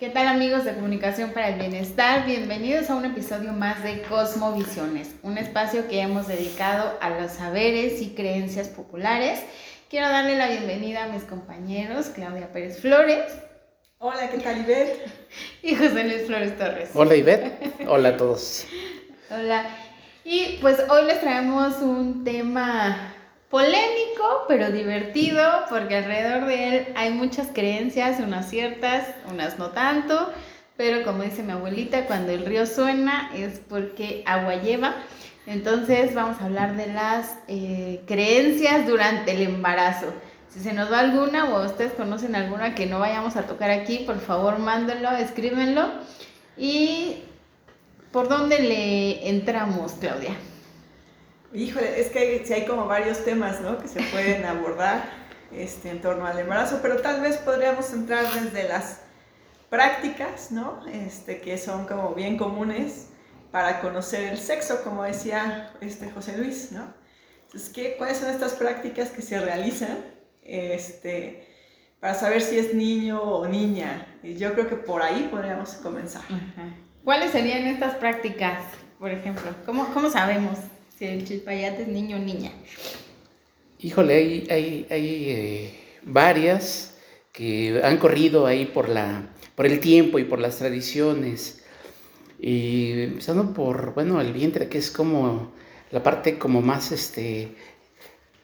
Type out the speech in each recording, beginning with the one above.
¿Qué tal amigos de Comunicación para el Bienestar? Bienvenidos a un episodio más de Cosmovisiones, un espacio que hemos dedicado a los saberes y creencias populares. Quiero darle la bienvenida a mis compañeros Claudia Pérez Flores. Hola, ¿qué tal Ivette? Y José Luis Flores Torres. Hola Ivette, hola a todos. Hola. Y pues hoy les traemos un tema polémico, pero divertido, porque alrededor de él hay muchas creencias, unas ciertas, unas no tanto, pero como dice mi abuelita, cuando el río suena es porque agua lleva. Entonces vamos a hablar de las eh, creencias durante el embarazo. Si se nos va alguna o ustedes conocen alguna que no vayamos a tocar aquí, por favor mándenlo, escríbenlo. ¿Y por dónde le entramos, Claudia? Híjole, es que sí hay como varios temas, ¿no? Que se pueden abordar este, en torno al embarazo, pero tal vez podríamos entrar desde las prácticas, ¿no? Este, que son como bien comunes para conocer el sexo, como decía este José Luis, ¿no? Entonces, ¿qué, ¿cuáles son estas prácticas que se realizan este, para saber si es niño o niña? Y yo creo que por ahí podríamos comenzar. ¿Cuáles serían estas prácticas, por ejemplo? ¿Cómo, cómo sabemos? Si el chilpayate es niño o niña. Híjole, hay, hay, hay eh, varias que han corrido ahí por, la, por el tiempo y por las tradiciones. Y empezando por, bueno, el vientre, que es como la parte como más este,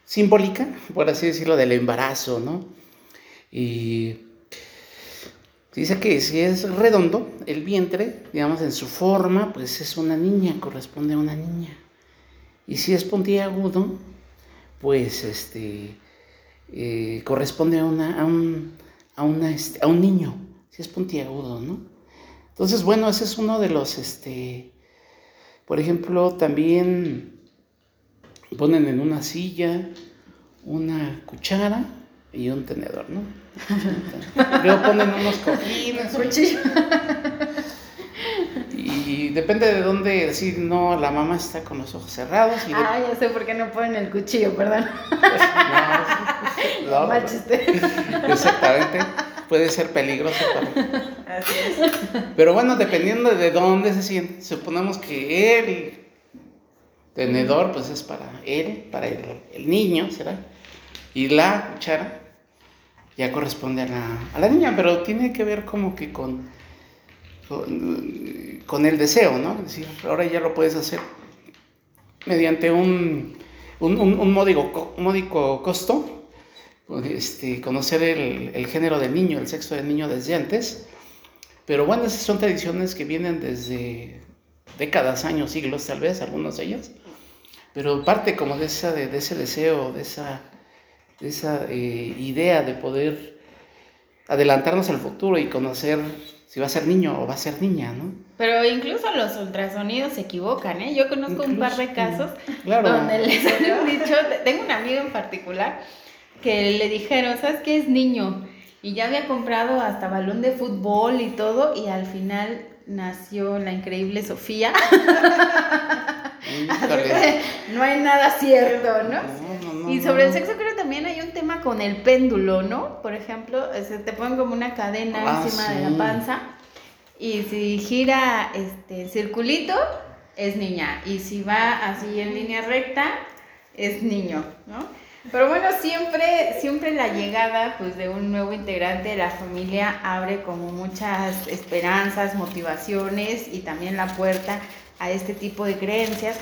simbólica, por así decirlo, del embarazo, ¿no? Y dice que si es redondo el vientre, digamos, en su forma, pues es una niña, corresponde a una niña. Y si es puntiagudo, pues este, eh, corresponde a, una, a, un, a, una, este, a un niño, si es puntiagudo, ¿no? Entonces, bueno, ese es uno de los, este, por ejemplo, también ponen en una silla una cuchara y un tenedor, ¿no? Luego ponen unos cojines. Y depende de dónde, si no, la mamá está con los ojos cerrados. Y Ah, ya sé por qué no ponen el cuchillo, perdón. no, Mal chiste. Exactamente. Puede ser peligroso para. Así es. Pero bueno, dependiendo de dónde se siente, suponemos que el tenedor, pues es para él, para el, el niño, ¿será? Y la cuchara ya corresponde a la, a la niña, pero tiene que ver como que con con, el deseo, ¿no? Es decir, ahora ya lo puedes hacer mediante un, un, módico, costo, este, conocer el, género del niño, el sexo del niño desde antes. Pero bueno, esas son tradiciones que vienen desde décadas, años, siglos tal vez, algunos de ellos. Pero parte como de, esa, de, ese deseo, de esa, de esa eh, idea de poder adelantarnos al futuro y conocer si va a ser niño o va a ser niña, ¿no? Pero incluso los ultrasonidos se equivocan, ¿eh? Yo conozco un par de casos donde les han dicho, tengo un amigo en particular que le dijeron, ¿sabes qué es niño? Y ya había comprado hasta balón de fútbol y todo, y al final nació la increíble Sofía. no hay nada cierto, ¿no? y sobre el sexo creo que también hay un tema con el péndulo, ¿no? Por ejemplo, se te ponen como una cadena ah, encima de la panza y si gira este circulito es niña y si va así en línea recta es niño, ¿no? Pero bueno, siempre, siempre la llegada pues, de un nuevo integrante de la familia abre como muchas esperanzas, motivaciones y también la puerta a este tipo de creencias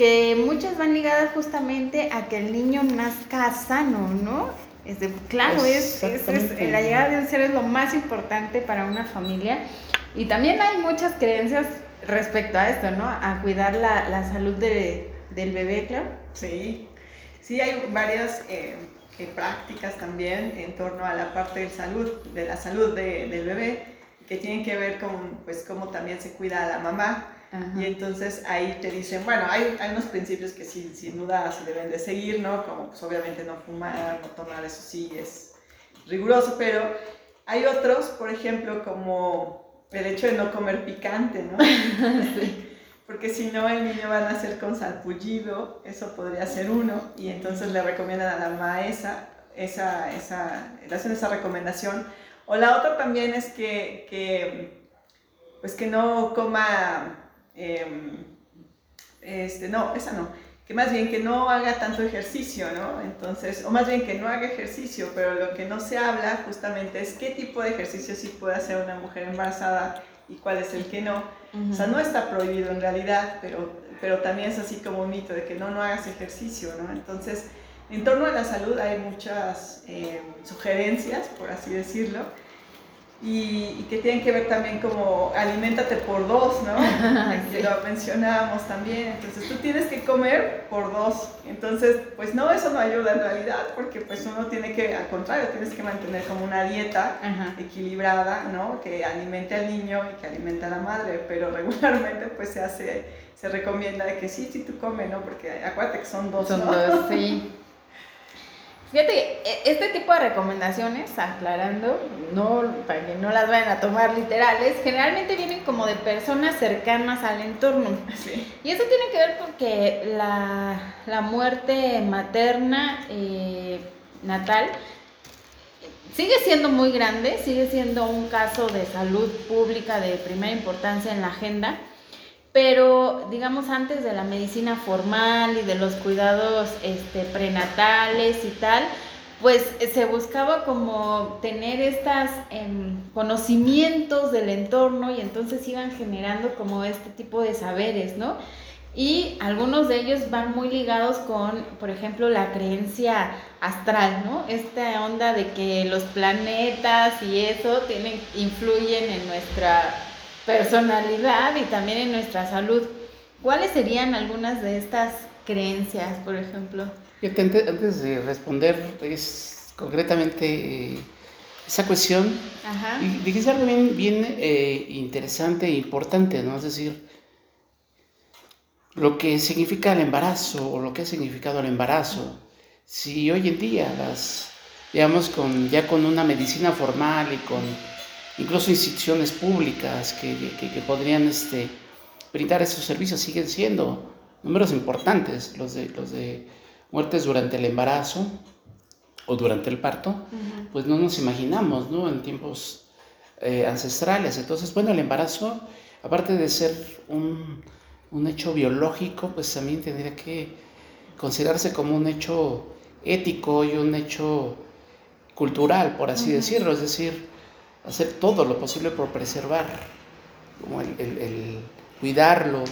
que muchas van ligadas justamente a que el niño nazca sano, ¿no? Este, claro, es, la llegada de un ser es lo más importante para una familia y también hay muchas creencias respecto a esto, ¿no? A cuidar la, la salud de, del bebé, claro. Sí, sí hay varias eh, eh, prácticas también en torno a la parte de salud, de la salud de, del bebé, que tienen que ver con pues cómo también se cuida a la mamá y entonces ahí te dicen, bueno, hay, hay unos principios que sin, sin, duda se deben de seguir, ¿no? Como pues obviamente no fumar, no tomar, eso sí es riguroso, pero hay otros, por ejemplo, como el hecho de no comer picante, ¿no? Porque si no, el niño va a nacer con salpullido, eso podría ser uno, y entonces le recomiendan a la maestra esa, esa, le hacen esa recomendación O la otra también es que, que pues que no coma, em, este, no, esa no, que más bien que no haga tanto ejercicio, ¿no? Entonces, o más bien que no haga ejercicio, pero lo que no se habla justamente es qué tipo de ejercicio sí puede hacer una mujer embarazada y cuál es el que no. O sea, no está prohibido en realidad, pero, pero también es así como un mito de que no, no hagas ejercicio, ¿no? Entonces, en torno a la salud hay muchas eh, sugerencias, por así decirlo, y, que tienen que ver también como aliméntate por dos, ¿no? Que lo mencionábamos también. Entonces tú tienes que comer por dos. Entonces, pues no, eso no ayuda en realidad, porque pues uno tiene que, al contrario, tienes que mantener como una dieta equilibrada, ¿no? Que alimente al niño y que alimente a la madre, pero regularmente pues se hace, se recomienda que sí, sí tú comes, ¿no? Porque acuérdate que son dos, Son dos, sí. Fíjate, e, este tipo de recomendaciones, aclarando, no, para que no las vayan a tomar literales, generalmente vienen como de personas cercanas al entorno. Y eso tiene que ver porque la, la muerte materna eh, natal sigue siendo muy grande, sigue siendo un caso de salud pública de primera importancia en la agenda pero digamos antes de la medicina formal y de los cuidados este, prenatales y tal, pues se buscaba como tener estos em, conocimientos del entorno y entonces iban generando como este tipo de saberes, ¿no? Y algunos de ellos van muy ligados con, por ejemplo, la creencia astral, ¿no? Esta onda de que los planetas y eso tienen, influyen en nuestra personalidad y también en nuestra salud. ¿Cuáles serían algunas de estas creencias, por ejemplo? Antes de responder es concretamente eh, esa cuestión, y dijiste algo bien, bien eh, interesante e importante, ¿no? Es decir, lo que significa el embarazo o lo que ha significado el embarazo. Si hoy en día las, digamos, con, ya con una medicina formal y con incluso instituciones públicas que, podrían este, brindar esos servicios siguen siendo números importantes, los de, los de muertes durante el embarazo o durante el parto, pues no nos imaginamos, ¿no? En tiempos eh, ancestrales. Entonces, bueno, el embarazo, aparte de ser un, un, hecho biológico, pues también tendría que considerarse como un hecho ético y un hecho cultural, por así decirlo. Es decir, hacer todo lo posible por preservar, como el, cuidarlo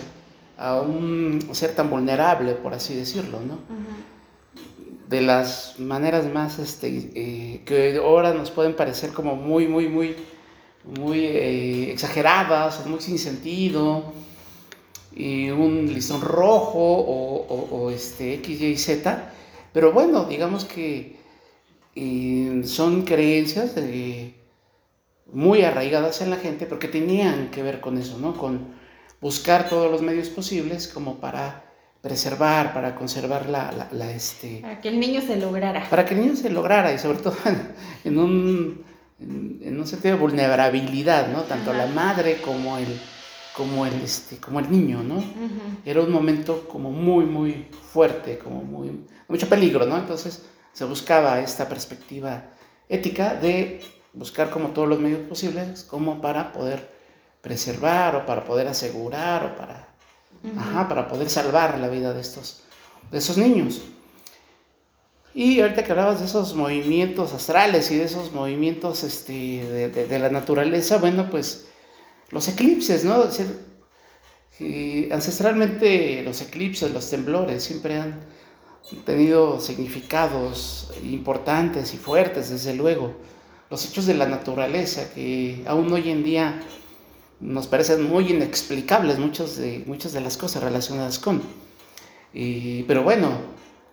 a un ser tan vulnerable, por así decirlo, ¿no? De las maneras más este, eh, que ahora nos pueden parecer como muy, muy, muy, muy eh, exageradas, muy sin sentido, y un listón rojo o, este, X, Y, Z, pero bueno, digamos que eh, son creencias de muy arraigadas en la gente, porque tenían que ver con eso, ¿no? Con buscar todos los medios posibles como para preservar, para conservar la, la, este... Para que el niño se lograra. Para que el niño se lograra y sobre todo en, un, en, un sentido de vulnerabilidad, ¿no? Tanto la madre como el, como el, este, como el niño, ¿no? Era un momento como muy, muy fuerte, como muy, mucho peligro, ¿no? Entonces se buscaba esta perspectiva ética de buscar como todos los medios posibles como para poder preservar o para poder asegurar o para, para poder salvar la vida de estos, de esos niños. Y ahorita que hablabas de esos movimientos astrales y de esos movimientos este, de, la naturaleza, bueno, pues los eclipses, ¿no? ancestralmente los eclipses, los temblores siempre han tenido significados importantes y fuertes, desde luego los hechos de la naturaleza que aún hoy en día nos parecen muy inexplicables muchas de, muchas de las cosas relacionadas con. pero bueno,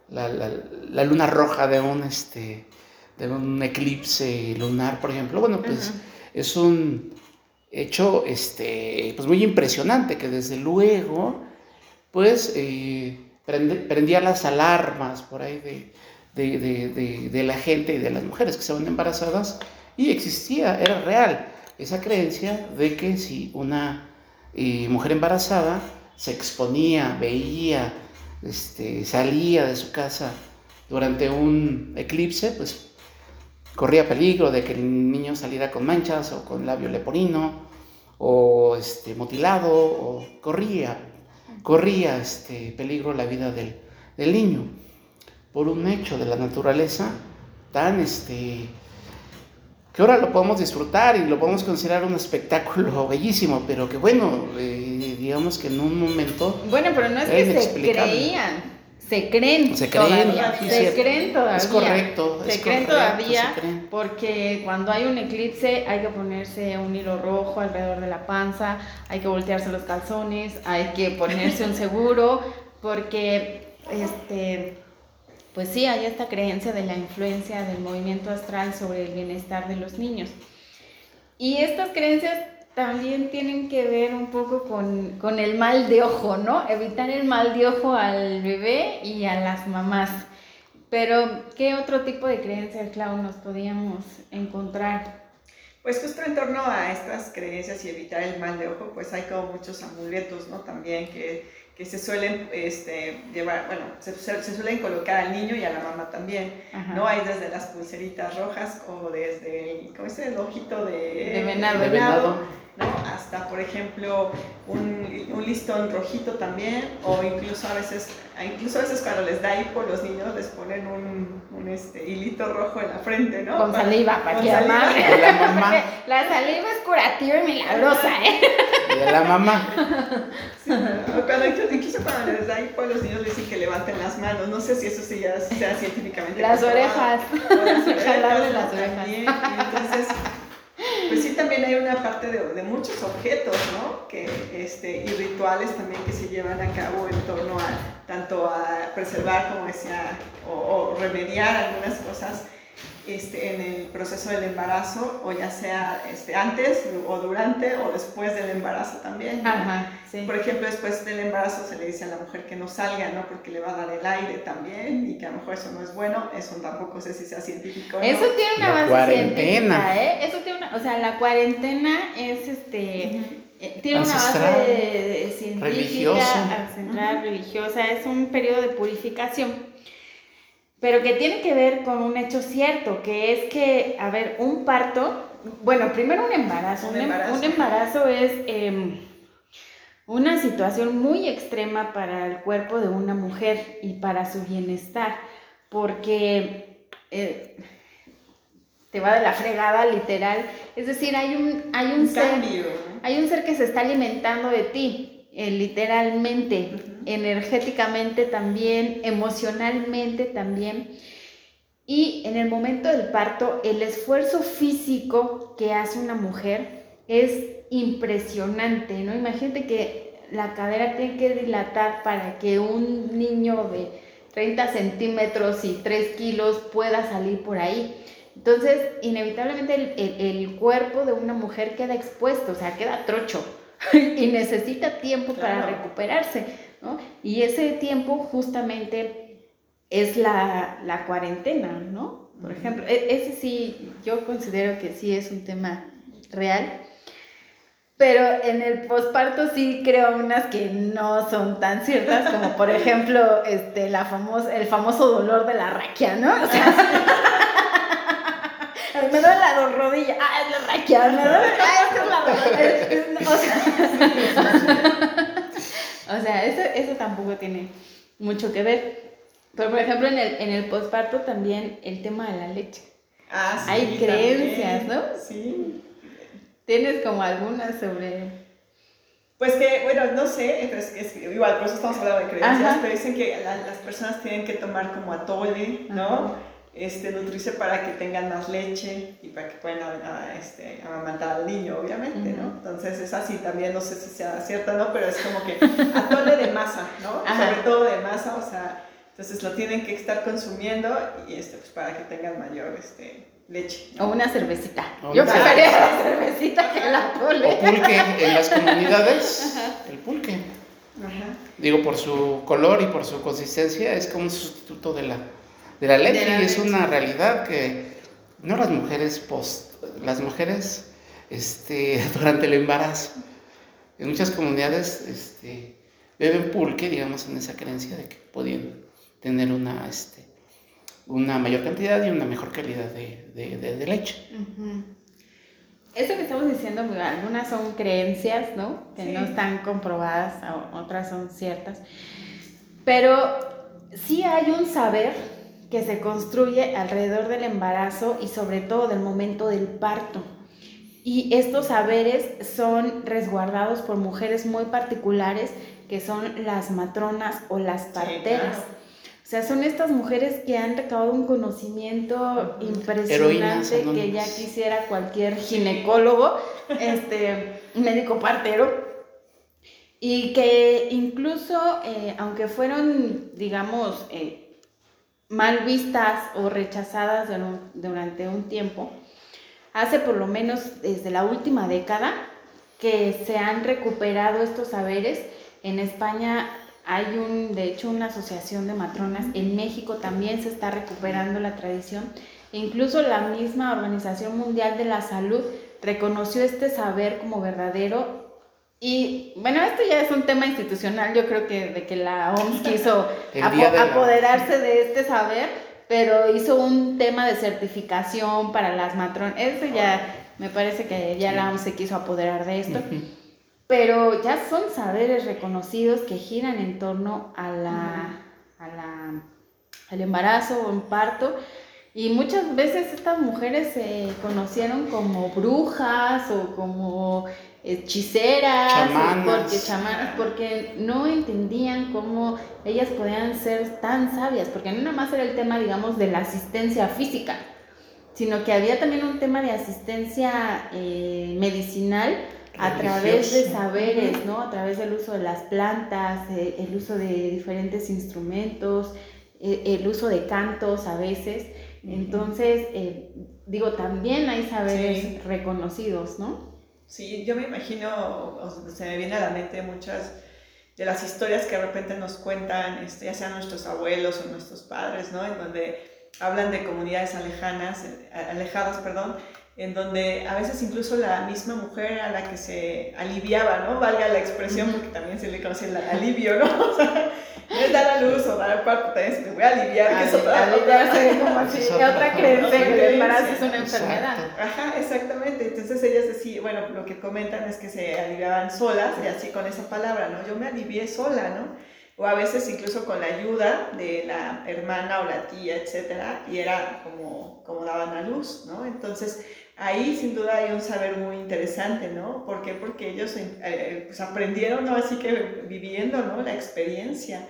la, luna roja de un, este, de un eclipse lunar, por ejemplo, bueno, pues es un hecho este, pues muy impresionante que desde luego pues eh, prendía las alarmas por ahí de, de, la gente y de las mujeres que estaban embarazadas y existía, era real esa creencia de que si una eh, mujer embarazada se exponía, veía, este, salía de su casa durante un eclipse, pues corría peligro de que el niño saliera con manchas o con labio leporino o este, mutilado o corría, corría este, peligro la vida del, del niño por un hecho de la naturaleza tan este que ahora lo podemos disfrutar y lo podemos considerar un espectáculo bellísimo, pero que bueno, eh, digamos que en un momento... Bueno, pero no es que se creían, se creen se creen, todavía, se creen todavía. Es correcto. Se creen todavía porque cuando hay un eclipse hay que ponerse un hilo rojo alrededor de la panza, hay que voltearse los calzones, hay que ponerse un seguro, porque este pues sí, hay esta creencia de la influencia del movimiento astral sobre el bienestar de los niños. Y estas creencias también tienen que ver un poco con, el mal de ojo, ¿no? Evitar el mal de ojo al bebé y a las mamás. Pero, ¿qué otro tipo de creencias, Clau, nos podíamos encontrar? Pues justo en torno a estas creencias y evitar el mal de ojo, pues hay como muchos amuletos, ¿no? También que que se suelen este, llevar, bueno, se, se, suelen colocar al niño y a la mamá también, ¿no? Hay desde las pulseritas rojas o desde el, ¿cómo es el ojito de, de venado ¿no? Hasta, por ejemplo, un, un, listón rojito también, o incluso a veces, incluso a veces cuando les da hipo, los niños les ponen un, un este, hilito rojo en la frente, ¿no? Con saliva, para que saliva. La mamá. La saliva es curativa y milagrosa, ¿eh? De la mamá. Sí, cuando, incluso cuando les da hipo, los niños les dicen que levanten las manos. No sé si eso sí ya sea científicamente. Las orejas. las orejas. las orejas. entonces pues sí, también hay una parte de, de, muchos objetos, ¿no? Que, este, y rituales también que se llevan a cabo en torno a tanto a preservar, como decía, o, o remediar algunas cosas este, en el proceso del embarazo, o ya sea este, antes o durante o después del embarazo también. Ajá, sí. Por ejemplo, después del embarazo se le dice a la mujer que no salga, ¿no? Porque le va a dar el aire también y que a lo mejor eso no es bueno. Eso tampoco sé si sea científico. ¿no? Eso tiene una base cuarentena. ¿eh? Eso tiene una, o sea, la cuarentena es este. Eh, tiene una base científica, religiosa. ancestral, religiosa, es un periodo de purificación pero que tiene que ver con un hecho cierto, que es que, a ver, un parto, bueno, primero un embarazo. Un, em, embarazo, es em, una situación muy extrema para el cuerpo de una mujer y para su bienestar, porque eh, te va de la fregada literal. Es decir, hay un, hay un, ser, hay un ser que se está alimentando de ti eh, literalmente, energéticamente también, emocionalmente también. Y en el momento del parto, el esfuerzo físico que hace una mujer es impresionante, ¿no? Imagínate que la cadera tiene que dilatar para que un niño de 30 centímetros y 3 kilos pueda salir por ahí. Entonces, inevitablemente el, el cuerpo de una mujer queda expuesto, o sea, queda trocho. y necesita tiempo para recuperarse, ¿no? Y ese tiempo justamente es la, la cuarentena, ¿no? Por ejemplo, e, ese sí, yo considero que sí es un tema real. Pero en el posparto sí creo unas que no son tan ciertas, como por ejemplo este, la famosa, el famoso dolor de la raquia, ¿no? O sea, me duele la rodilla, ah, es la raquia, me duele, ah, es la O sea, o sea eso, eso tampoco tiene mucho que ver. Pero, por ejemplo, en el, en el posparto también el tema de la leche. Ah, sí, Hay creencias, ¿no? Sí. ¿Tienes como algunas sobre...? Pues que, bueno, no sé, es, igual, por eso estamos hablando de creencias, pero dicen que las personas tienen que tomar como atole, ¿no? Este, nutrirse para que tengan más leche y para que puedan este, amamantar al niño, obviamente, ¿no? Entonces es así también, no sé si sea cierto o no, pero es como que atole de masa, ¿no? Sobre todo de masa, o sea, entonces lo tienen que estar consumiendo y este, pues para que tengan mayor este, leche. O una cervecita. Yo prefería la cervecita que el atole. O pulque en las comunidades, el pulque. Ajá. Digo, por su color y por su consistencia, es como un sustituto de la de la leche y es una realidad que no las mujeres post, las mujeres este, durante el embarazo. En muchas comunidades este, beben pulque, digamos, en esa creencia de que podían tener una, este, una mayor cantidad y una mejor calidad de, leche. Eso que estamos diciendo, algunas son creencias, ¿no? Que no están comprobadas, otras son ciertas. Pero sí hay un saber que se construye alrededor del embarazo y sobre todo del momento del parto. Y estos saberes son resguardados por mujeres muy particulares que son las matronas o las parteras. O sea, son estas mujeres que han recabado un conocimiento impresionante que ya quisiera cualquier ginecólogo, este, médico partero, y que incluso, eh, aunque fueron, digamos, eh, mal vistas o rechazadas durante un tiempo, hace por lo menos desde la última década que se han recuperado estos saberes. En España hay de hecho, una asociación de matronas. En México también se está recuperando la tradición. Incluso la misma Organización Mundial de la Salud reconoció este saber como verdadero. Y bueno, esto ya es un tema institucional, yo creo que de que la OMS quiso apoderarse de este saber, pero hizo un tema de certificación para las matronas. Eso ya me parece que ya la OMS se quiso apoderar de esto. Pero ya son saberes reconocidos que giran en torno a la, al embarazo o un parto. Y muchas veces estas mujeres se conocieron como brujas o como hechiceras, porque chamanas, porque no entendían cómo ellas podían ser tan sabias, porque no nada más era el tema, digamos, de la asistencia física, sino que había también un tema de asistencia eh, medicinal a través de saberes, ¿no? A través del uso de las plantas, eh, el uso de diferentes instrumentos, eh, el uso de cantos a veces. Entonces, digo, también hay saberes reconocidos, ¿no? Sí, yo me imagino, se me viene a la mente muchas de las historias que de repente nos cuentan, este, ya sean nuestros abuelos o nuestros padres, ¿no? En donde hablan de comunidades alejanas, alejadas, perdón, en donde a veces incluso la misma mujer era la que se aliviaba, ¿no? Valga la expresión, porque también se le conoce el alivio, ¿no? O sea, no es dar a luz o dar al parto, también se te voy a aliviar, que es otra Aliviarse como así, otra creencia, que el embarazo es una enfermedad. Ajá, exactamente. Entonces ellas decían, bueno, lo que comentan es que se aliviaban solas, y así con esa palabra, ¿no? Yo me alivié sola, ¿no? O a veces incluso con la ayuda de la hermana o la tía, etcétera, y era como, como daban a luz, ¿no? Entonces, ahí sin duda hay un saber muy interesante, ¿no? ¿Por qué? Porque ellos eh, eh, pues aprendieron, ¿no? Así que viviendo, ¿no? La experiencia.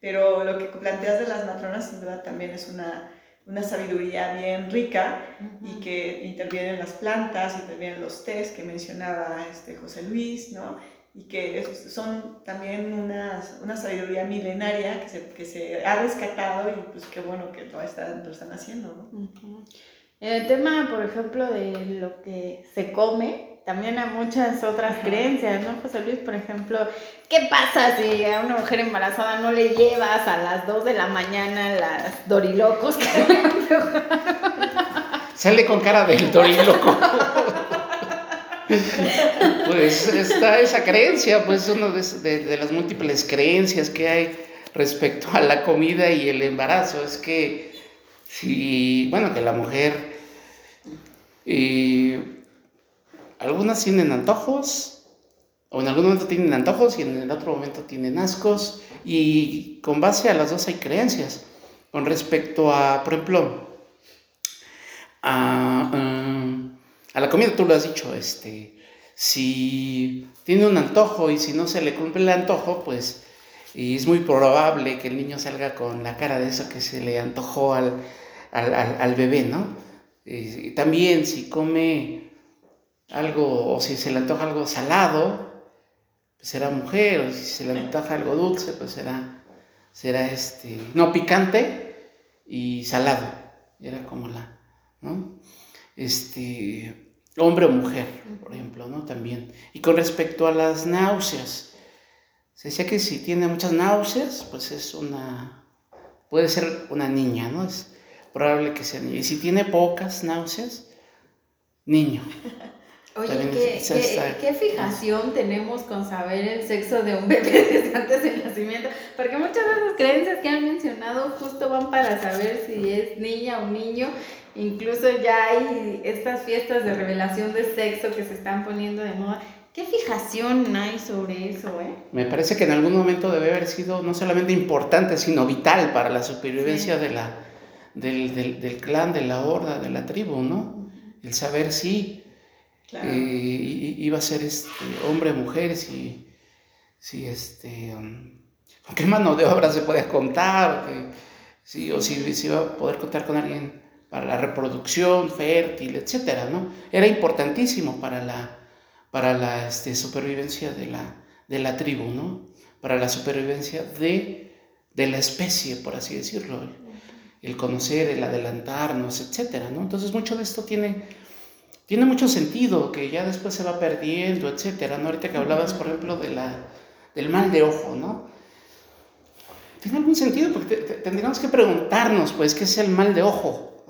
Pero lo que planteas de las matronas sin duda también es una, una sabiduría bien rica y que intervienen las plantas, intervienen los test que mencionaba este José Luis, ¿no? Y que son también una, una sabiduría milenaria que se, que se, ha rescatado y pues qué bueno que lo están, lo están haciendo, ¿no? En el tema, por ejemplo, de lo que se come, también hay muchas otras creencias, ¿no, José Luis? Por ejemplo, ¿qué pasa si a una mujer embarazada no le llevas a las 2 de la mañana las dorilocos? Sale con cara del doriloco. pues está esa creencia, pues una de, de las múltiples creencias que hay respecto a la comida y el embarazo, es que si, bueno, que la mujer, eh, algunas tienen antojos, o en algún momento tienen antojos y en el otro momento tienen ascos, y con base a las dos hay creencias. Con respecto a, por ejemplo, a, eh, la comida, tú lo has dicho, este, si tiene un antojo y si no se le cumple el antojo, pues y es muy probable que el niño salga con la cara de eso que se le antojó al, al, bebé, ¿no? También si come algo o si se le antoja algo salado, pues será mujer, o si se le antoja algo dulce, pues será, será este, no picante y salado. Era como la, ¿no? Este, hombre o mujer, por ejemplo, ¿no? También. Y con respecto a las náuseas, se decía que si tiene muchas náuseas, pues es una, puede ser una niña, ¿no? Es, probable que sea niño. Y si tiene pocas náuseas, niño. Oye, ¿qué, fijación tenemos con saber el sexo de un bebé desde antes del nacimiento? Porque muchas de las creencias que han mencionado justo van para saber si es niña o niño. Incluso ya hay estas fiestas de revelación de sexo que se están poniendo de moda. ¿Qué fijación hay sobre eso? Eh? Me parece que en algún momento debe haber sido no solamente importante, sino vital para la supervivencia de la, del, del, del, clan, de la horda, de la tribu, ¿no? El saber si eh, iba a ser este, hombre, mujer, si, este, um, qué mano de obra se podía contar, si, o si, si iba a poder contar con alguien para la reproducción fértil, etcétera, ¿no? Era importantísimo para la, para la este, supervivencia de la, de la tribu, ¿no? Para la supervivencia de, de la especie, por así decirlo. El, conocer, el adelantarnos, etcétera, ¿no? Entonces mucho de esto tiene tiene mucho sentido, que ya después se va perdiendo, etcétera, ¿no? Ahorita que hablabas, por ejemplo, de la, del mal de ojo, ¿no? Tiene algún sentido, porque tendríamos que preguntarnos, pues, ¿qué es el mal de ojo?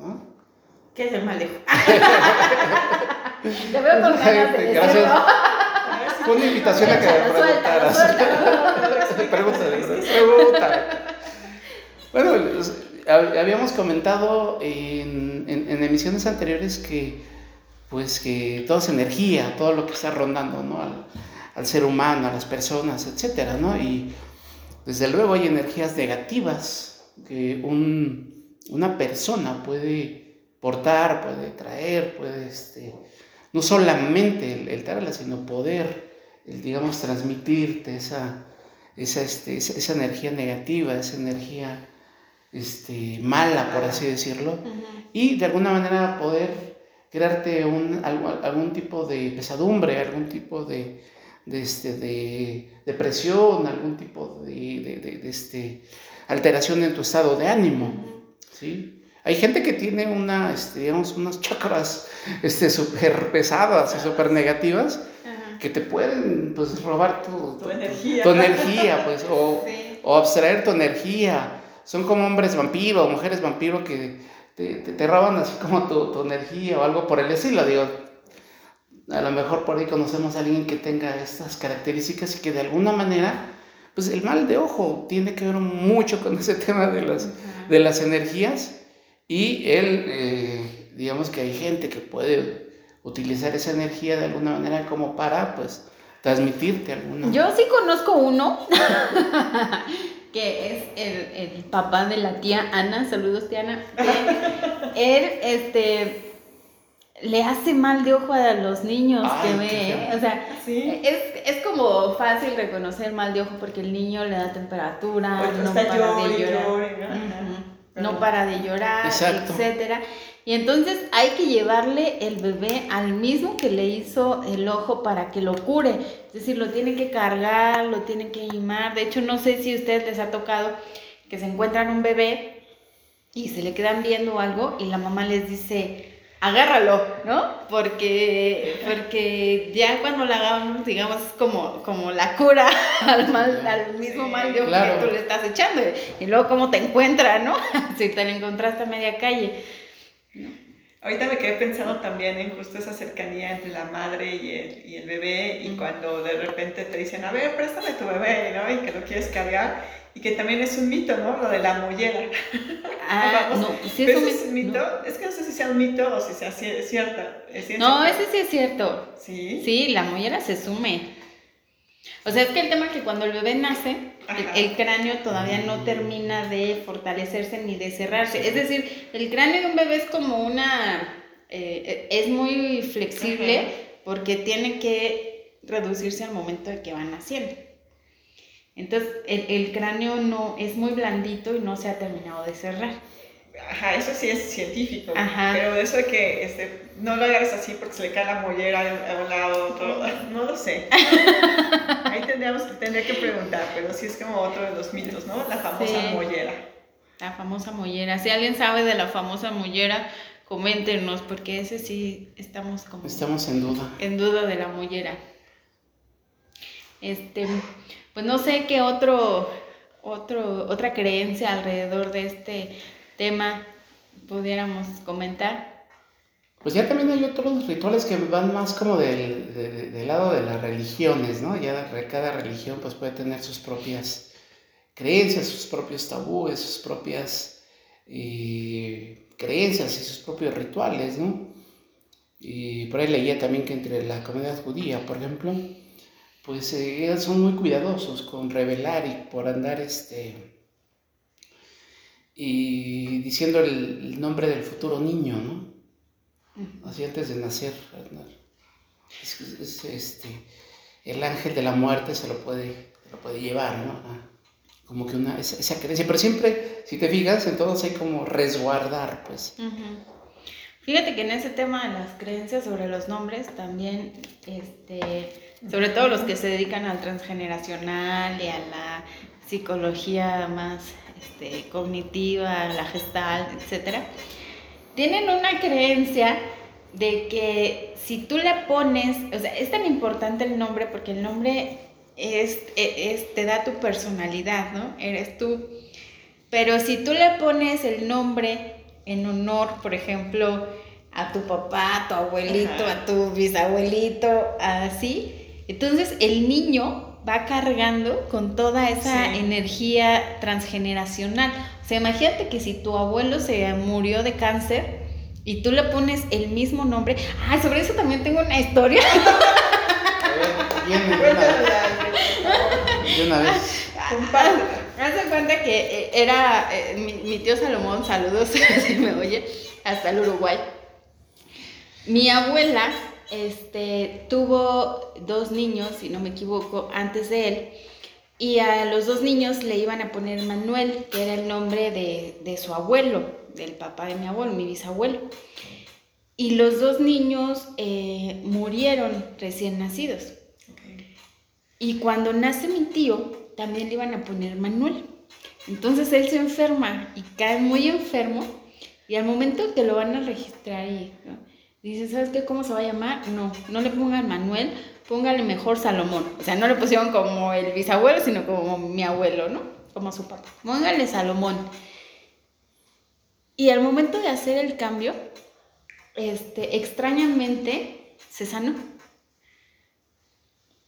¿Qué es el mal de ojo? Te veo con ganas de Gracias. Fue una invitación a que me preguntaras. Pregúntale, pregunta. Bueno, habíamos comentado en, en emisiones anteriores que pues que toda esa energía, todo lo que está rondando, ¿no? Al, al ser humano, a las personas, etcétera, ¿no? Y desde luego hay energías negativas que un, una persona puede portar, puede traer, puede, este, no solamente el, el traerla, sino poder, el, digamos, transmitirte esa, esa, este, esa, energía negativa, esa energía este, mala, por así decirlo, y de alguna manera poder crearte un, algún tipo de pesadumbre, algún tipo de, de, este, de depresión, algún tipo de, de, este, alteración en tu estado de ánimo. ¿sí? Hay gente que tiene una, este, digamos, unas chakras este, súper pesadas y súper negativas que te pueden pues, robar tu, tu, energía, tu energía pues, o, o abstraer tu energía. Son como hombres vampiro mujeres vampiro que te, te, roban así como tu, tu, energía o algo por el estilo, digo. A lo mejor por ahí conocemos a alguien que tenga estas características y que de alguna manera, pues el mal de ojo tiene que ver mucho con ese tema de las, de las energías y él, eh, digamos que hay gente que puede utilizar esa energía de alguna manera como para, pues, transmitirte alguna. Yo sí conozco uno que es el, el, papá de la tía Ana, saludos tía Ana, él este, le hace mal de ojo a los niños que ve, o sea, es, es, como fácil reconocer mal de ojo porque el niño le da temperatura, no para, de llorar, no para de llorar, etcétera. Y entonces hay que llevarle el bebé al mismo que le hizo el ojo para que lo cure. Es decir, lo tiene que cargar, lo tiene que animar. De hecho, no sé si a ustedes les ha tocado que se encuentran un bebé y se le quedan viendo algo y la mamá les dice, agárralo, ¿no? Porque, porque ya cuando la hagamos, digamos, es como, como la cura al, mal, al mismo mal de ojo que tú le estás echando. Y luego cómo te encuentra, ¿no? si te lo encontraste a media calle. Ahorita me quedé pensando también en justo esa cercanía entre la madre y el, y el bebé y cuando de repente te dicen, a ver, préstame tu bebé, ¿no? Y que lo quieres cargar y que también es un mito, ¿no? Lo de la mollera. Ah, no, sí es, un, es un mito. Es que no sé si sea un mito o si sea cierto. ¿Es no, ese sí es cierto. ¿Sí? Sí, la mollera se sume. O sea, es que el tema es que cuando el bebé nace, el, cráneo todavía no termina de fortalecerse ni de cerrarse. Es decir, el cráneo de un bebé es como una... Eh, es muy flexible porque tiene que reducirse al momento de que va naciendo. Entonces, el, el cráneo no es muy blandito y no se ha terminado de cerrar. Ajá, eso sí es científico. Pero eso que este, no lo hagas así porque se le cae la mollera a un lado, otro, no lo sé. Ahí tendríamos que, tendría que preguntar, pero sí es como otro de los mitos, ¿no? La famosa mollera. La famosa mollera. Si alguien sabe de la famosa mollera, coméntenos, porque ese sí estamos como... Estamos en duda. En duda de la mollera. Este, pues no sé qué otro, otro, otra creencia alrededor de este tema pudiéramos comentar. Pues ya también hay otros rituales que van más como del, lado de las religiones, ¿no? Ya cada religión pues puede tener sus propias creencias, sus propios tabúes, sus propias eh, creencias y sus propios rituales, ¿no? Y por ahí leía también que entre la comunidad judía, por ejemplo, pues eh, son muy cuidadosos con revelar y por andar este y diciendo el, nombre del futuro niño, ¿no? Así antes de nacer. este, el ángel de la muerte se lo puede, lo puede llevar, ¿no? Ah, como que una, esa, creencia. Pero siempre, si te fijas, en todos hay como resguardar, pues. Fíjate que en ese tema de las creencias sobre los nombres también, este, sobre todo los que se dedican al transgeneracional y a la psicología más este, cognitiva, la gestal, etc., tienen una creencia de que si tú le pones, o sea, es tan importante el nombre porque el nombre es, es, te da tu personalidad, ¿no? Eres tú. Pero si tú le pones el nombre en honor, por ejemplo, a tu papá, a tu abuelito, a tu bisabuelito, así, entonces el niño va cargando con toda esa energía transgeneracional. O sea, imagínate que si tu abuelo se murió de cáncer y tú le pones el mismo nombre. Ah, sobre eso también tengo una historia. De una vez. Haz cuenta que eh, era eh, mi, tío Salomón, saludos si me oye, hasta el Uruguay. Mi abuela este, tuvo dos niños, si no me equivoco, antes de él. Y a los dos niños le iban a poner Manuel, que era el nombre de, su abuelo, del papá de mi abuelo, mi bisabuelo. Y los dos niños eh, murieron recién nacidos. Y cuando nace mi tío, también le iban a poner Manuel. Entonces él se enferma y cae muy enfermo. Y al momento que lo van a registrar y Dice, ¿sabes qué? ¿Cómo se va a llamar? No, no le pongan Manuel, póngale mejor Salomón. O sea, no le pusieron como el bisabuelo, sino como mi abuelo, ¿no? Como su papá. Póngale Salomón. Y al momento de hacer el cambio, este, extrañamente se sanó.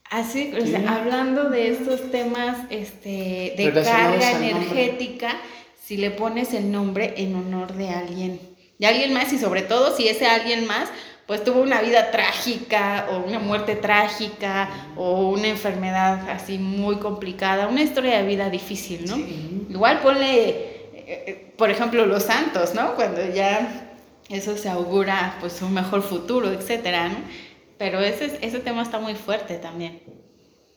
Así, o sea, hablando de estos temas este, de carga energética, si le pones el nombre en honor de alguien de alguien más y sobre todo si ese alguien más pues tuvo una vida trágica o una muerte trágica o una enfermedad así muy complicada, una historia de vida difícil, ¿no? Igual ponle, eh, eh, por ejemplo, los santos, ¿no? Cuando ya eso se augura pues un mejor futuro, etcétera, ¿no? Pero ese, ese tema está muy fuerte también.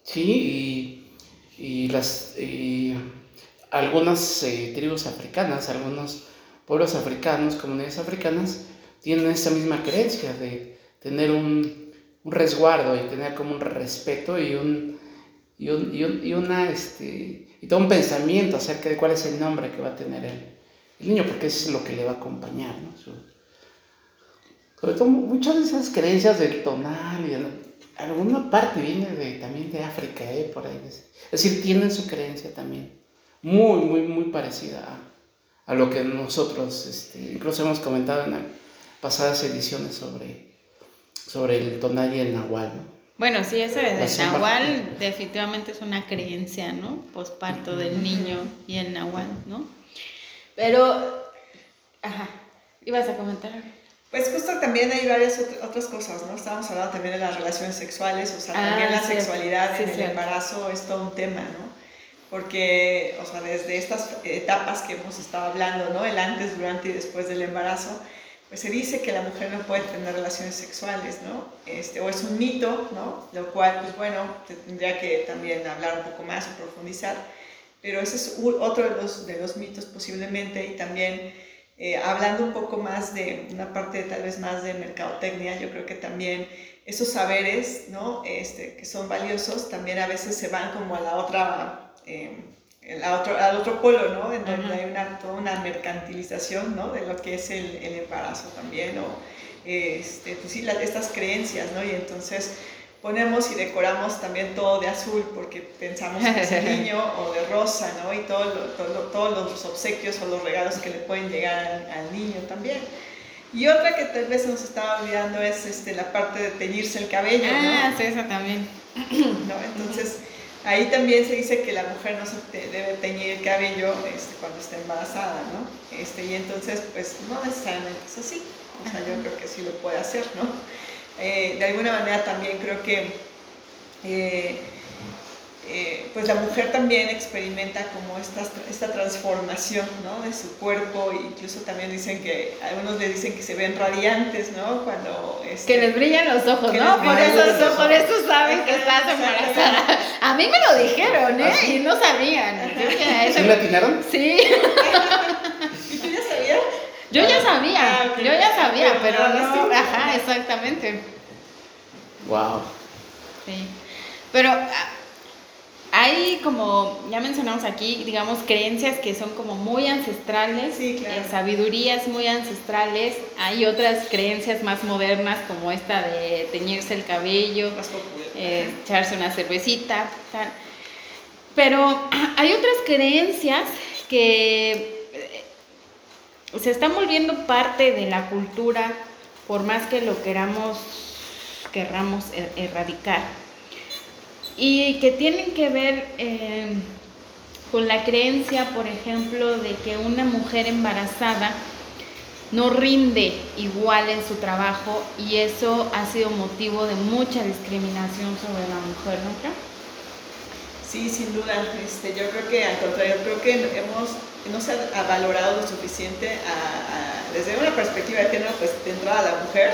Sí, y, las, algunas eh, tribus africanas, algunos pueblos africanos, comunidades africanas, tienen esa misma creencia de tener un, resguardo y tener como un respeto y un, y, y, una, este, y todo un pensamiento acerca de cuál es el nombre que va a tener el, niño, porque eso es lo que le va a acompañar, ¿no? sobre todo muchas de esas creencias del tonal y alguna parte viene de, también de África, ¿eh? por ahí. Es decir, tienen su creencia también, muy, muy, muy parecida a a lo que nosotros este, incluso hemos comentado en pasadas ediciones sobre, sobre el tonal y el nahual. Bueno, sí, eso del nahual definitivamente es una creencia, ¿no? Posparto del niño y el nahual, ¿no? Pero, ajá, ibas a comentar Pues justo también hay varias otras cosas, ¿no? Estábamos hablando también de las relaciones sexuales, o sea, también ah, la sexualidad en el embarazo es todo un tema, ¿no? Porque, o sea, desde estas etapas que hemos estado hablando, ¿no? El antes, durante y después del embarazo, pues se dice que la mujer no puede tener relaciones sexuales, ¿no? Este, o es un mito, ¿no? Lo cual, pues bueno, tendría que también hablar un poco más o profundizar, pero ese es otro de los, de los mitos posiblemente y también eh, hablando un poco más de una parte tal vez más de mercadotecnia, yo creo que también esos saberes, ¿no? Este, que son valiosos, también a veces se van como a la otra eh, otro, al otro polo, ¿no? En donde hay una, toda una mercantilización, ¿no? De lo que es el, el embarazo también, o este, pues sí, estas creencias, ¿no? Y entonces ponemos y decoramos también todo de azul porque pensamos que es el niño o de rosa, ¿no? Y todo todos los obsequios o los regalos que le pueden llegar al, al, niño también. Y otra que tal vez nos estaba olvidando es este, la parte de teñirse el cabello, ah, ¿no? sí, esa también. ¿No? Entonces, ahí también se dice que la mujer no se debe teñir el cabello este, cuando está embarazada, ¿no? Este, y entonces, pues no necesariamente es así. O sea, yo creo que sí lo puede hacer, ¿no? Eh, de alguna manera también creo que eh, eh, pues la mujer también experimenta como esta, esta transformación ¿no? de su cuerpo, incluso también dicen que, algunos le dicen que se ven radiantes, ¿no? Cuando... Este, que les brillan los ojos, ¿no? Por eso, por eso saben que estás embarazada. A mí me lo dijeron, ¿eh? ¿Ah, y no sabían. ¿Sí lo atinaron? Sí. ¿Y tú ya sabías? Yo ya sabía, ah, yo ya sabía, pero no, ajá, exactamente. Wow. Sí. Pero ah, hay como, ya mencionamos aquí, digamos, creencias que son como muy ancestrales, eh, sabidurías muy ancestrales. Hay otras creencias más modernas como esta de teñirse el cabello, eh, echarse una cervecita. Pero hay otras creencias que eh, se están volviendo parte de la cultura por más que lo queramos, querramos er-, erradicar y que tienen que ver eh, con la creencia, por ejemplo, de que una mujer embarazada no rinde igual en su trabajo y eso ha sido motivo de mucha discriminación sobre la mujer, ¿no creo? Sí, sin duda. Este, yo creo que al contrario, creo que hemos, no se ha valorado lo suficiente desde una perspectiva de género, pues de entrada a la mujer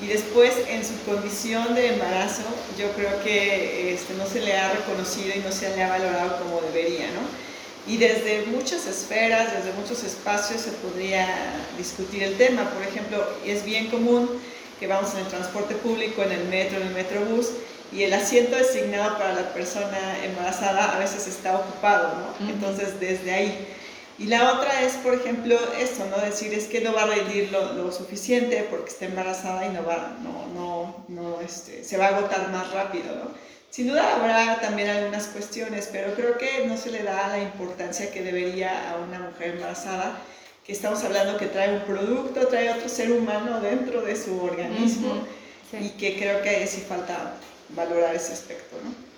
y después en su condición de embarazo yo creo que este, no se le ha reconocido y no se le ha valorado como debería, ¿no? Y desde muchas esferas, desde muchos espacios se podría discutir el tema. Por ejemplo, es bien común que vamos en el transporte público, en el metro, en el metrobús, y el asiento designado para la persona embarazada a veces está ocupado, ¿no? Entonces, desde ahí y la otra es, por ejemplo, esto, ¿no? Decir es que no va a rendir lo, suficiente porque está embarazada y no va, no, no, no, este, se va a agotar más rápido, ¿no? Sin duda habrá también algunas cuestiones, pero creo que no se le da la importancia que debería a una mujer embarazada, que estamos hablando que trae un producto, trae otro ser humano dentro de su organismo y que creo que sí falta valorar ese aspecto, ¿no?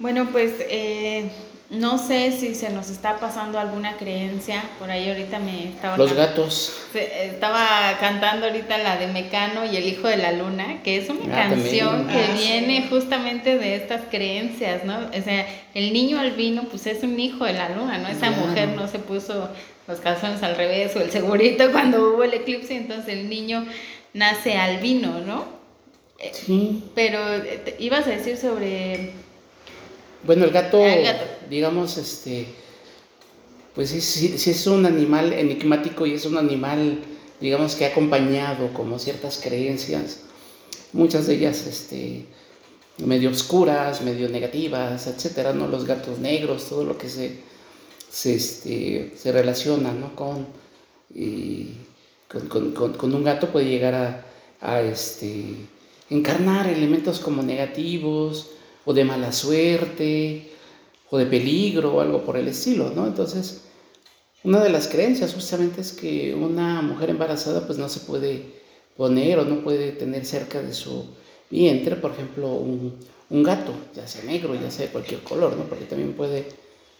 Bueno, pues eh, no sé si se nos está pasando alguna creencia, por ahí ahorita me estaba... Los gatos. estaba cantando ahorita la de Mecano y el Hijo de la Luna, que es una ah, canción que ah, viene justamente de estas creencias, ¿no? O sea, el niño albino pues es un hijo de la luna, ¿no? Esa mujer no se puso los calzones al revés o el segurito cuando hubo el eclipse, entonces el niño nace albino, ¿no? Sí. Pero eh, ibas a decir sobre bueno, el gato, digamos, este, pues sí, es un animal enigmático y es un animal, digamos, que ha acompañado como ciertas creencias, muchas de ellas, este, medio oscuras, medio negativas, etcétera, ¿no? Los gatos negros, todo lo que se, se, este, se relaciona, ¿no? Con, con, un gato puede llegar a, a este, encarnar elementos como negativos, o de mala suerte, o de peligro, o algo por el estilo, ¿no? Entonces, una de las creencias justamente es que una mujer embarazada pues no se puede poner o no puede tener cerca de su vientre, por ejemplo, un, gato, ya sea negro, ya sea de cualquier color, ¿no? Porque también puede,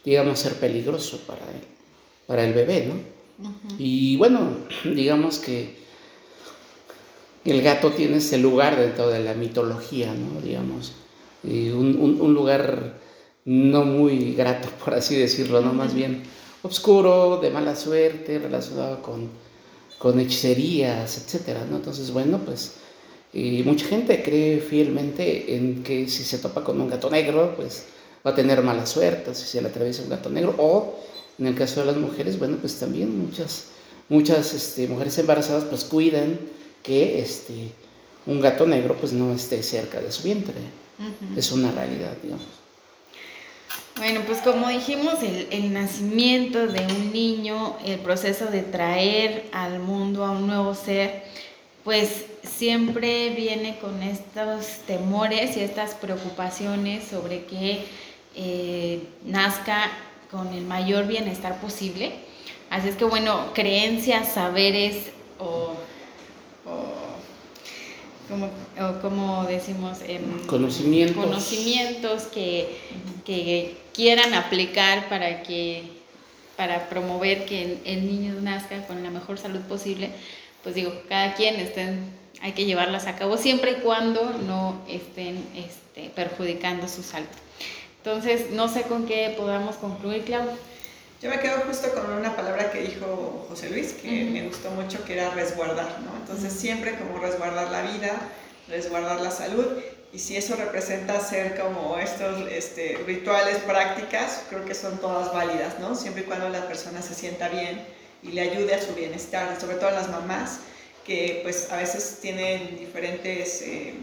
digamos, ser peligroso para el, para el bebé, ¿no? Y bueno, digamos que el gato tiene ese lugar dentro de la mitología, ¿no? Digamos, un, lugar no muy grato, por así decirlo, ¿no? Más bien oscuro, de mala suerte, relacionado con, con hechicerías, etcétera, ¿no? Entonces, bueno, pues y mucha gente cree fielmente en que si se topa con un gato negro, pues va a tener mala suerte, si se le atraviesa un gato negro, o en el caso de las mujeres, bueno, pues también muchas, muchas este, mujeres embarazadas pues cuidan que este, un gato negro pues no esté cerca de su vientre es una realidad, digamos. Bueno, pues como dijimos, el, nacimiento de un niño, el proceso de traer al mundo a un nuevo ser, pues siempre viene con estos temores y estas preocupaciones sobre que eh, nazca con el mayor bienestar posible, Así es que bueno, creencias, saberes o, como, decimos, em, conocimientos, conocimientos que, que, quieran aplicar para que para promover que el, niño nazca con la mejor salud posible, pues digo, cada quien estén, hay que llevarlas a cabo siempre y cuando no estén este, perjudicando su salud. Entonces, no sé con qué podamos concluir, Clau. Yo me quedo justo con una palabra que dijo José Luis, que me gustó mucho, que era resguardar, ¿no? Entonces, siempre como resguardar la vida, resguardar la salud, y si eso representa hacer como estos este, rituales, prácticas, creo que son todas válidas, ¿no? Siempre y cuando la persona se sienta bien y le ayude a su bienestar, sobre todo a las mamás, que pues a veces tienen diferentes... Eh,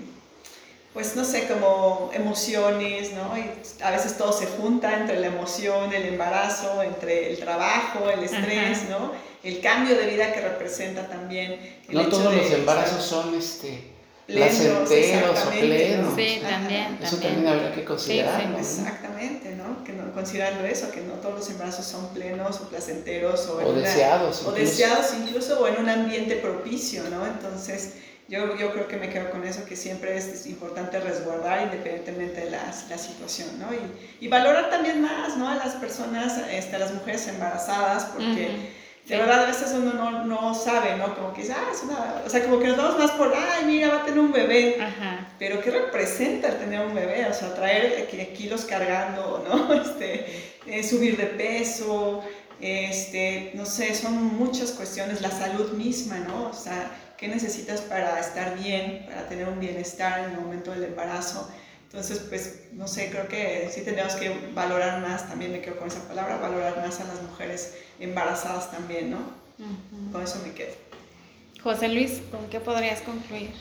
pues no sé, como emociones, ¿no? Y a veces todo se junta entre la emoción, el embarazo, entre el trabajo, el estrés, ¿no? El cambio de vida que representa también. El no todos los embarazos son este placenteros o plenos. Sí, también. Eso también, habría que considerarlo. Exactamente, ¿no? Que no, considerando eso, que no todos los embarazos son plenos o placenteros o, deseados. o deseados incluso o en un ambiente propicio, ¿no? Entonces yo, yo creo que me quedo con eso, que siempre es, importante resguardar independientemente de la, la situación, ¿no? Y, y, valorar también más, ¿no? A las personas, este, a las mujeres embarazadas, porque de verdad a veces uno no, no, sabe, ¿no? Como que ah, es una... O sea, como que nos vamos más por, ay, mira, va a tener un bebé. Ajá. Pero ¿qué representa el tener un bebé? O sea, traer kilos cargando, ¿no? Este, eh, subir de peso, este, no sé, son muchas cuestiones, la salud misma, ¿no? O sea, qué necesitas para estar bien, para tener un bienestar en el momento del embarazo. Entonces, pues, no sé, creo que sí tendríamos que valorar más, también me quedo con esa palabra, valorar más a las mujeres embarazadas también, ¿no? Con eso me quedo. José Luis, ¿con qué podrías concluir?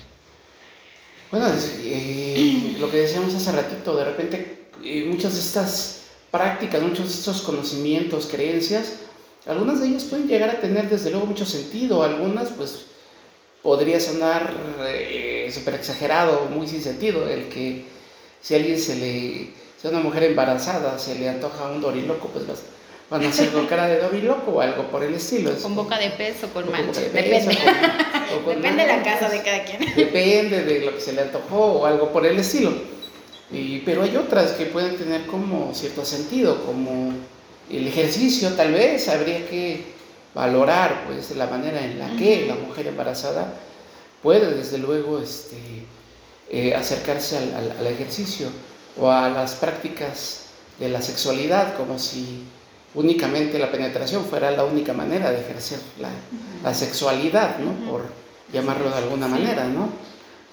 Bueno, eh, lo que decíamos hace ratito, de repente eh, muchas de estas prácticas, muchos de estos conocimientos, creencias, algunas de ellas pueden llegar a tener desde luego mucho sentido, algunas pues podría sonar eh, súper exagerado, muy sin sentido, el que si a alguien se le, si a una mujer embarazada se le antoja un doriloco, pues van a hacer con cara de doriloco o algo por el estilo. con boca de peso, con mancha, depende. depende de la casa de cada quien. Depende de lo que se le antojó o algo por el estilo. Y, pero hay otras que pueden tener como cierto sentido, como el ejercicio tal vez, habría que valorar pues la manera en la que la mujer embarazada puede desde luego este, eh, acercarse al, ejercicio o a las prácticas de la sexualidad como si únicamente la penetración fuera la única manera de ejercer la, sexualidad, ¿no? por llamarlo de alguna manera, ¿no?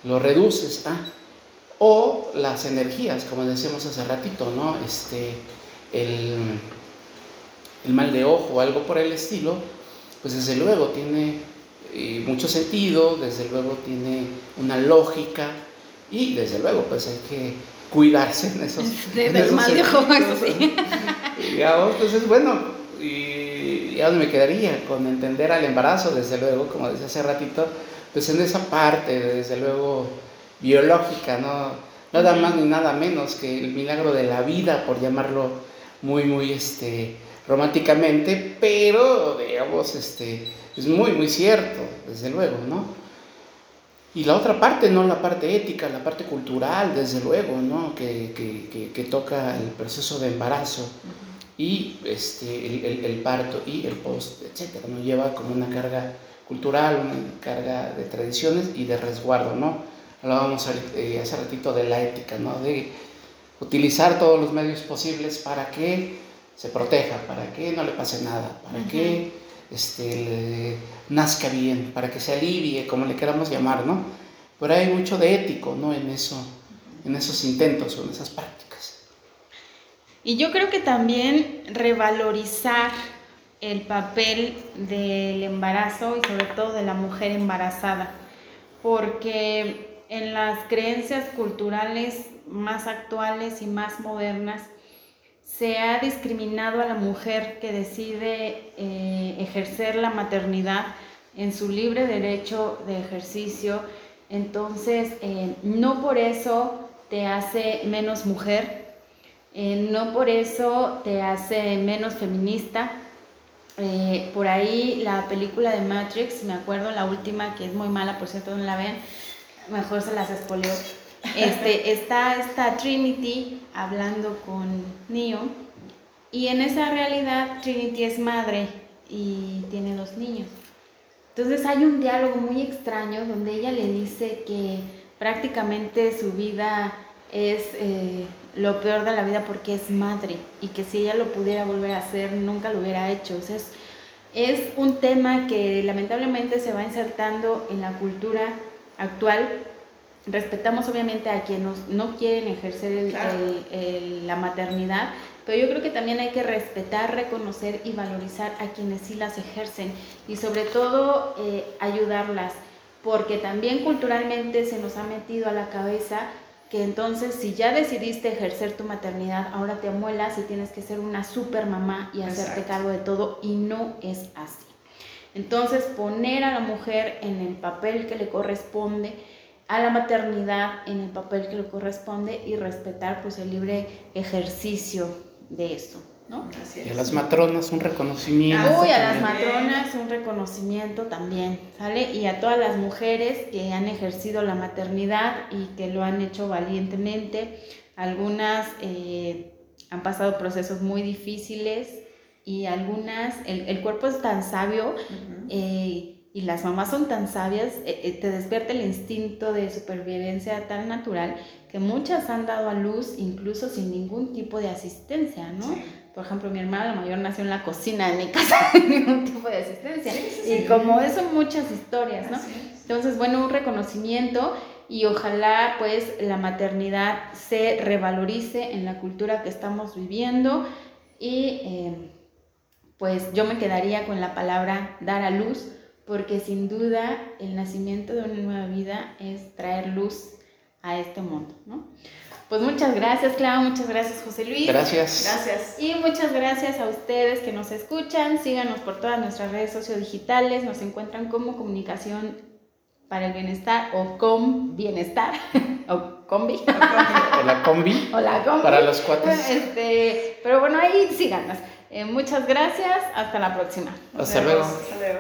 Lo reduces a... O las energías, como decíamos hace ratito, ¿no? Este, el, el mal de ojo o algo por el estilo, pues desde luego tiene eh, mucho sentido, desde luego tiene una lógica y desde luego pues hay que cuidarse en esos, de, mal de ojo, sí. entonces bueno, y ya me quedaría con entender al embarazo, desde luego, como decía hace ratito, pues en esa parte, desde luego, biológica, ¿no? Nada más ni nada menos que el milagro de la vida, por llamarlo muy, muy, este, románticamente, pero digamos, este, es muy, muy cierto, desde luego, ¿no? Y la otra parte, ¿no? La parte ética, la parte cultural, desde luego, ¿no? Que, que, que, toca el proceso de embarazo y este, el, el, parto y el post, etcétera, ¿no? Lleva como una carga cultural, una carga de tradiciones y de resguardo, ¿no? Hablábamos eh, hace ratito de la ética, ¿no? De utilizar todos los medios posibles para que se proteja, para que no le pase nada, para que este, nazca bien, para que se alivie, como le queramos llamar, ¿no? Pero hay mucho de ético, ¿no? En eso, en esos intentos o en esas prácticas. Y yo creo que también revalorizar el papel del embarazo y sobre todo de la mujer embarazada, porque en las creencias culturales más actuales y más modernas, se ha discriminado a la mujer que decide eh, ejercer la maternidad en su libre derecho de ejercicio. Entonces, eh, no por eso te hace menos mujer, eh, no por eso te hace menos feminista, por ahí la película de Matrix, me acuerdo, la última, que es muy mala, por cierto, no la ven, mejor se las espoleo. Este, está esta Trinity hablando con Neo y en esa realidad Trinity es madre y tiene dos niños. Entonces hay un diálogo muy extraño donde ella le dice que prácticamente su vida es eh, lo peor de la vida porque es madre y que si ella lo pudiera volver a hacer nunca lo hubiera hecho. O sea, es, un tema que lamentablemente se va insertando en la cultura actual. Respetamos obviamente a quienes no quieren ejercer la maternidad, pero yo creo que también hay que respetar, reconocer y valorizar a quienes sí las ejercen y sobre todo eh, ayudarlas, porque también culturalmente se nos ha metido a la cabeza que entonces si ya decidiste ejercer tu maternidad, ahora te amuelas y tienes que ser una super mamá y hacerte cargo de todo y no es así. Entonces poner a la mujer en el papel que le corresponde, a la maternidad en el papel que le corresponde y respetar pues el libre ejercicio de esto. ¿no? Y a las matronas un reconocimiento. Uy, a las matronas un reconocimiento también, ¿sale? Y a todas las mujeres que han ejercido la maternidad y que lo han hecho valientemente. Algunas eh, han pasado procesos muy difíciles y algunas, el, cuerpo es tan sabio eh, y las mamás son tan sabias, eh, te despierta el instinto de supervivencia tan natural que muchas han dado a luz incluso sin ningún tipo de asistencia, ¿no? Por ejemplo, mi hermana la mayor nació en la cocina de mi casa sin ningún tipo de asistencia. y como eso, muchas historias, ¿no? Entonces, bueno, un reconocimiento y ojalá pues la maternidad se revalorice en la cultura que estamos viviendo y eh, pues yo me quedaría con la palabra dar a luz porque sin duda el nacimiento de una nueva vida es traer luz a este mundo, ¿no? Pues muchas gracias, Clau, muchas gracias, José Luis. Gracias. Gracias. Y muchas gracias a ustedes que nos escuchan. Síganos por todas nuestras redes sociodigitales. Nos encuentran como Comunicación para el Bienestar o con Bienestar o Combi. O la Combi. O la Combi. Para los cuatro. Este, pero bueno, ahí síganos. Eh, muchas gracias. Hasta la próxima. Hasta luego. Hasta luego.